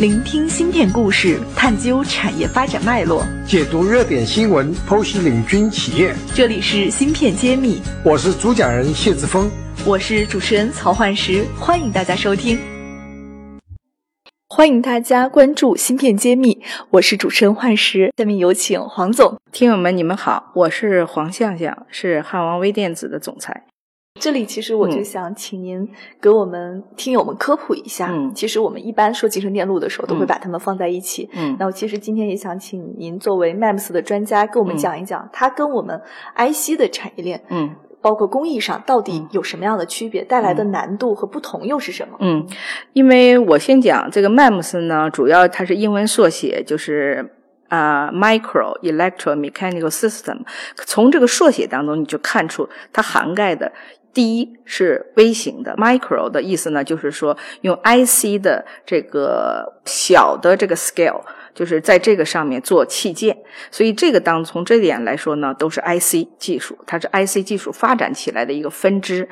聆听芯片故事，探究产业发展脉络，解读热点新闻，剖析领军企业。这里是芯片揭秘，我是主讲人谢志峰，我是主持人曹焕石，欢迎大家收听。欢迎大家关注芯片揭秘，我是主持人焕石。下面有请黄总。听友们，你们好，我是黄向向，是汉王微电子的总裁。这里其实我就想请您给我们听友们科普一下。嗯，其实我们一般说集成电路的时候，都会把它们放在一起。嗯，那我其实今天也想请您作为 MEMS 的专家，跟我们讲一讲它跟我们 IC 的产业链，嗯，包括工艺上到底有什么样的区别，带来的难度和不同又是什么？嗯，因为我先讲这个 MEMS 呢，主要它是英文缩写，就是。啊，micro electromechanical system，从这个缩写当中你就看出它涵盖的，第一是微型的，micro 的意思呢，就是说用 IC 的这个小的这个 scale，就是在这个上面做器件，所以这个当从这点来说呢，都是 IC 技术，它是 IC 技术发展起来的一个分支。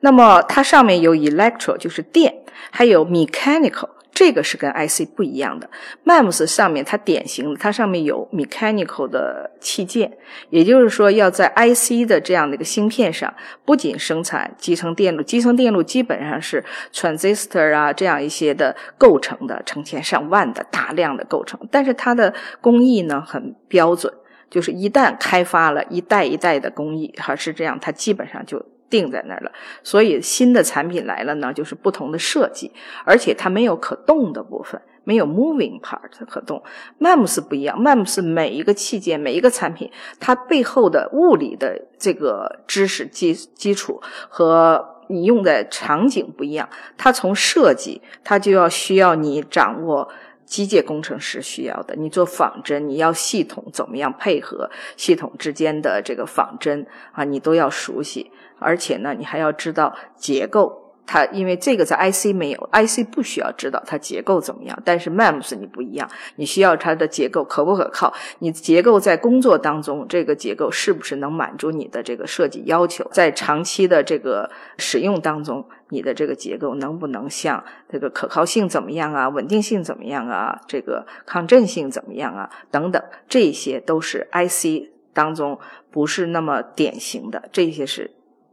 那么它上面有 electro，就是电，还有 mechanical。这个是跟 IC 不一样的，MEMS 上面它典型，它上面有 mechanical 的器件，也就是说要在 IC 的这样的一个芯片上，不仅生产集成电路，集成电路基本上是 transistor 啊这样一些的构成的，成千上万的大量的构成，但是它的工艺呢很标准，就是一旦开发了一代一代的工艺，还是这样，它基本上就。定在那儿了，所以新的产品来了呢，就是不同的设计，而且它没有可动的部分，没有 moving part 可动。MEMS 不一样，MEMS 每一个器件、每一个产品，它背后的物理的这个知识基基础和你用的场景不一样，它从设计，它就要需要你掌握机械工程师需要的，你做仿真，你要系统怎么样配合系统之间的这个仿真啊，你都要熟悉。而且呢，你还要知道结构。它因为这个在 IC 没有，IC 不需要知道它结构怎么样。但是 MEMS 你不一样，你需要它的结构可不可靠？你结构在工作当中，这个结构是不是能满足你的这个设计要求？在长期的这个使用当中，你的这个结构能不能像这个可靠性怎么样啊？稳定性怎么样啊？这个抗震性怎么样啊？等等，这些都是 IC 当中不是那么典型的，这些是。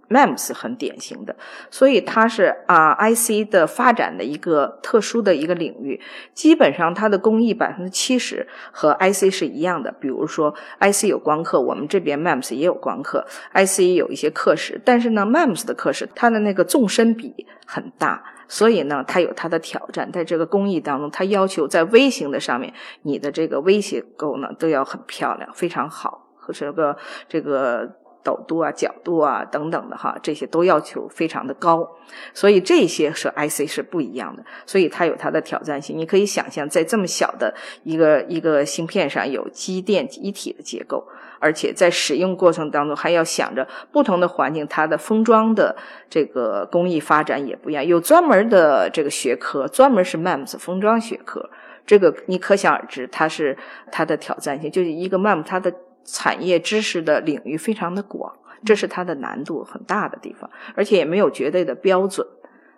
MEMS 很典型的，所以它是啊 IC 的发展的一个特殊的一个领域。基本上它的工艺百分之七十和 IC 是一样的。比如说 IC 有光刻，我们这边 MEMS 也有光刻，IC 有一些刻蚀。但是呢，MEMS 的刻蚀它的那个纵深比很大，所以呢它有它的挑战。在这个工艺当中，它要求在微型的上面，你的这个微结构呢都要很漂亮，非常好，和这个这个。陡度啊、角度啊等等的哈，这些都要求非常的高，所以这些是 IC 是不一样的，所以它有它的挑战性。你可以想象，在这么小的一个一个芯片上有机电一体的结构，而且在使用过程当中还要想着不同的环境，它的封装的这个工艺发展也不一样。有专门的这个学科，专门是 MEMS 封装学科，这个你可想而知，它是它的挑战性，就是一个 MEMS 它的。产业知识的领域非常的广，这是它的难度很大的地方，而且也没有绝对的标准，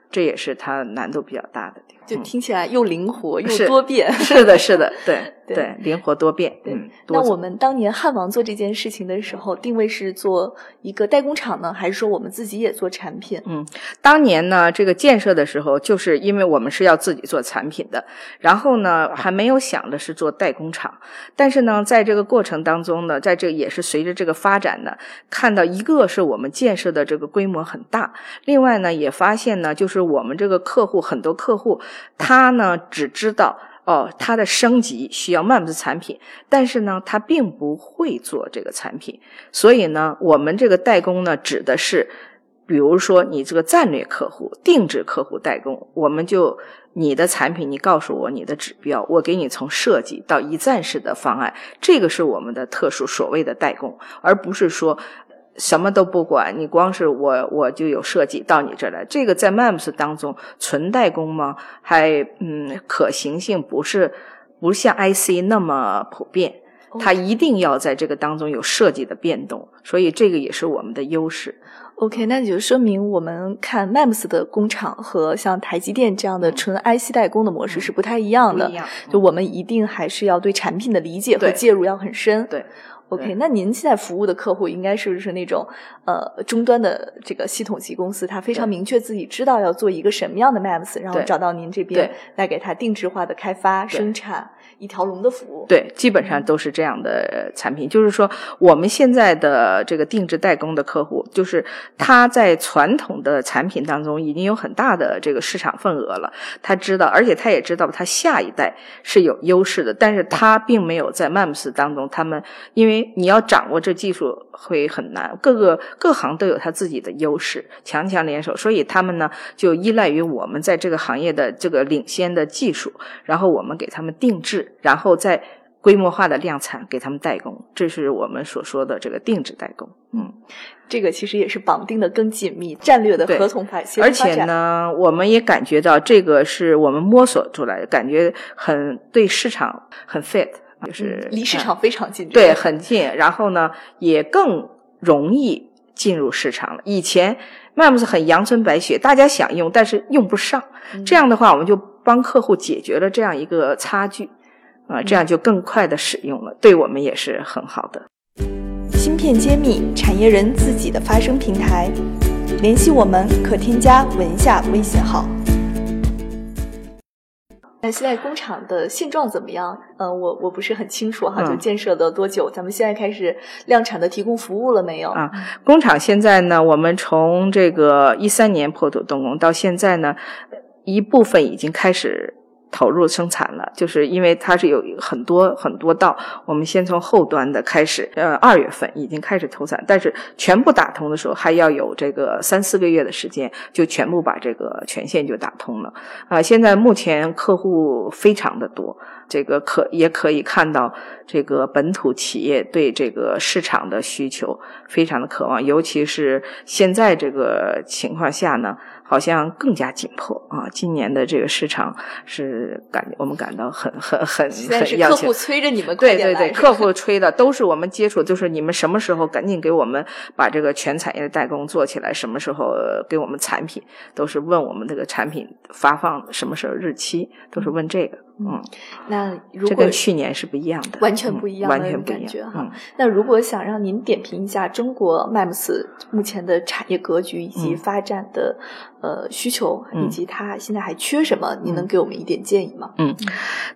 这也是它难度比较大的地方。就听起来又灵活又多变，是的，是的，对。对，灵活多变。嗯，那我们当年汉王做这件事情的时候，定位是做一个代工厂呢，还是说我们自己也做产品？嗯，当年呢，这个建设的时候，就是因为我们是要自己做产品的，然后呢，还没有想的是做代工厂。但是呢，在这个过程当中呢，在这也是随着这个发展呢，看到一个是我们建设的这个规模很大，另外呢，也发现呢，就是我们这个客户很多客户，他呢只知道。哦，它的升级需要 MEMS 产品，但是呢，它并不会做这个产品，所以呢，我们这个代工呢，指的是，比如说你这个战略客户、定制客户代工，我们就你的产品，你告诉我你的指标，我给你从设计到一站式的方案，这个是我们的特殊所谓的代工，而不是说。什么都不管，你光是我我就有设计到你这儿来。这个在 MAMS 当中纯代工吗？还嗯，可行性不是不像 IC 那么普遍。它一定要在这个当中有设计的变动，所以这个也是我们的优势。OK，那就说明我们看 MAMS 的工厂和像台积电这样的纯 IC 代工的模式是不太一样的。不一样就我们一定还是要对产品的理解和介入要很深。对。OK，那您现在服务的客户应该是不是那种呃终端的这个系统级公司？他非常明确自己知道要做一个什么样的 Maps，然后找到您这边对来给他定制化的开发、生产一条龙的服务。对，基本上都是这样的产品。就是说，我们现在的这个定制代工的客户，就是他在传统的产品当中已经有很大的这个市场份额了。他知道，而且他也知道他下一代是有优势的，但是他并没有在 Maps 当中，他们因为你要掌握这技术会很难，各个各行都有他自己的优势，强强联手，所以他们呢就依赖于我们在这个行业的这个领先的技术，然后我们给他们定制，然后再规模化的量产给他们代工，这是我们所说的这个定制代工。嗯，这个其实也是绑定的更紧密，战略的合同发协同而且。呢，我们也感觉到这个是我们摸索出来的，感觉很对市场很 fit，就是、嗯离市嗯场非常近。对，很近，然后呢，也更容易进入市场了。以前 MAMS 很阳春白雪，大家想用，但是用不上。嗯这样的话，我们就帮客户解决了这样一个差距，啊、这样嗯就更快的使用了，对我们也是很好的。芯片揭秘，产业人自己的发声平台。联系我们可添加文下微信号。那现在工厂的现状怎么样？呃，我我不是很清楚哈，嗯就建设的多久？咱们现在开始量产的提供服务了没有？啊工厂现在呢，我们从这个一三年破土动工到现在呢，一部分已经开始投入生产了，就是因为它是有很多很多道，我们先从后端的开始，呃，二月份已经开始投产，但是全部打通的时候还要有这个三四个月的时间，就全部把这个全线就打通了。啊、现在目前客户非常的多，这个可也可以看到，这个本土企业对这个市场的需求非常的渴望，尤其是现在这个情况下呢，好像更加紧迫啊。今年的这个市场是感我们感到很很很很要求客户。催着你们对对对，客户催的都是我们接触，就是你们什么时候赶紧给我们把这个全产业的代工做起来，什么时候呃给我们产品，都是问我们这个产品发放什么时候日期，都是问这个。嗯，那如果这跟去年是不一样的，完全嗯不一样的完全不一样感觉哈嗯那如果想让您点评一下中国 MEMS 目前的产业格局以及嗯发展的、呃需求，嗯以及它现在还缺什么，您能给我们一点建议吗？嗯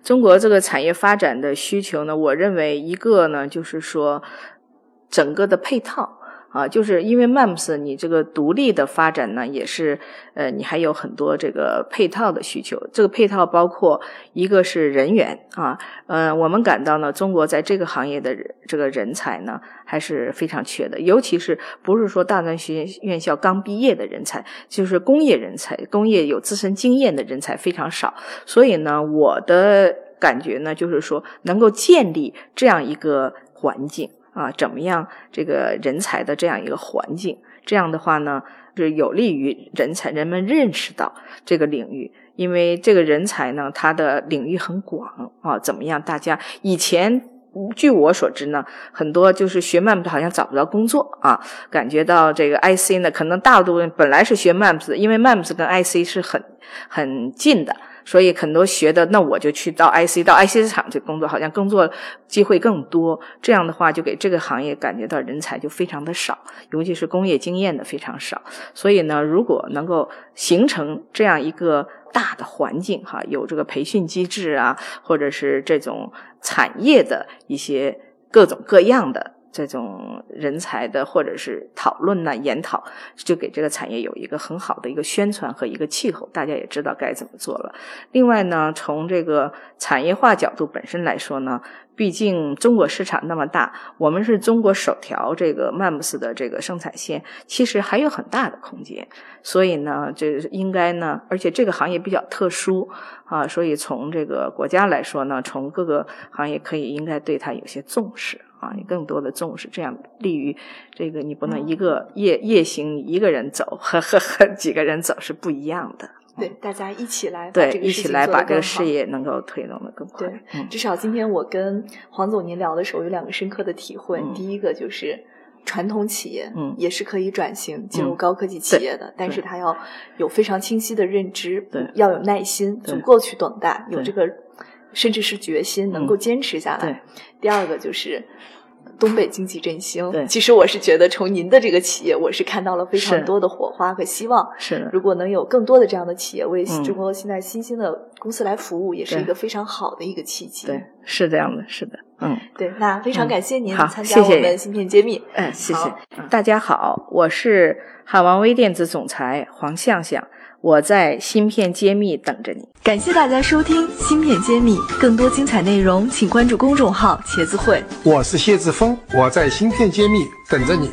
中国这个产业发展的需求呢，我认为一个呢，就是说整个的配套。啊，就是因为 MEMS 你这个独立的发展呢，也是呃，你还有很多这个配套的需求。这个配套包括一个是人员啊，呃，我们感到呢，中国在这个行业的这个人才呢还是非常缺的，尤其是不是说大专学院校刚毕业的人才，就是工业人才，工业有自身经验的人才非常少。所以呢，我的感觉呢，就是说能够建立这样一个环境啊，怎么样这个人才的这样一个环境，这样的话呢，是有利于人才人们认识到这个领域。因为这个人才呢，他的领域很广啊，怎么样？大家以前据我所知呢，很多就是学 MEMS 好像找不到工作啊，感觉到这个 IC 呢，可能大多本来是学 MAMS 的，因为 MAMS 跟 IC 是很很近的，所以很多学的，那我就去到 IC 到 IC 厂去工作，好像工作机会更多。这样的话，就给这个行业感觉到人才就非常的少，尤其是工业经验的非常少。所以呢，如果能够形成这样一个大的环境哈，有这个培训机制啊，或者是这种产业的一些各种各样的。这种人才的或者是讨论呐、研讨，就给这个产业有一个很好的一个宣传和一个气候，大家也知道该怎么做了。另外呢，从这个产业化角度本身来说呢，毕竟中国市场那么大，我们是中国首条这个 MEMS 的这个生产线，其实还有很大的空间。所以呢，这应该呢，而且这个行业比较特殊啊，所以从这个国家来说呢，从各个行业可以应该对它有些重视啊，你更多的重视，这样利于这个你不能一个夜夜行一个人走和和和几个人走是不一样的。对，大家一起来对这，个一起来把这个事业能够推动的更快。对嗯至少今天我跟黄总您聊的时候有两个深刻的体会。嗯第一个就是，传统企业，嗯也是可以转型进入嗯高科技企业的，但是他要有非常清晰的认知，对要有耐心，对足够去等待，有这个甚至是决心，能够坚持下来。对第二个就是。东北经济振兴，对其实我是觉得从您的这个企业，我是看到了非常多的火花和希望。是，如果能有更多的这样的企业为嗯中国现在新兴的公司来服务，也是一个非常好的一个契机。对，是这样的，是的，嗯。对，那非常嗯感谢您参加我们芯片揭秘。嗯，谢谢好。大家好，我是海王微电子总裁黄向向，我在芯片揭秘等着你。感谢大家收听《芯片揭秘》，更多精彩内容请关注公众号“茄子会”。我是谢志峰，我在芯片揭秘等着你。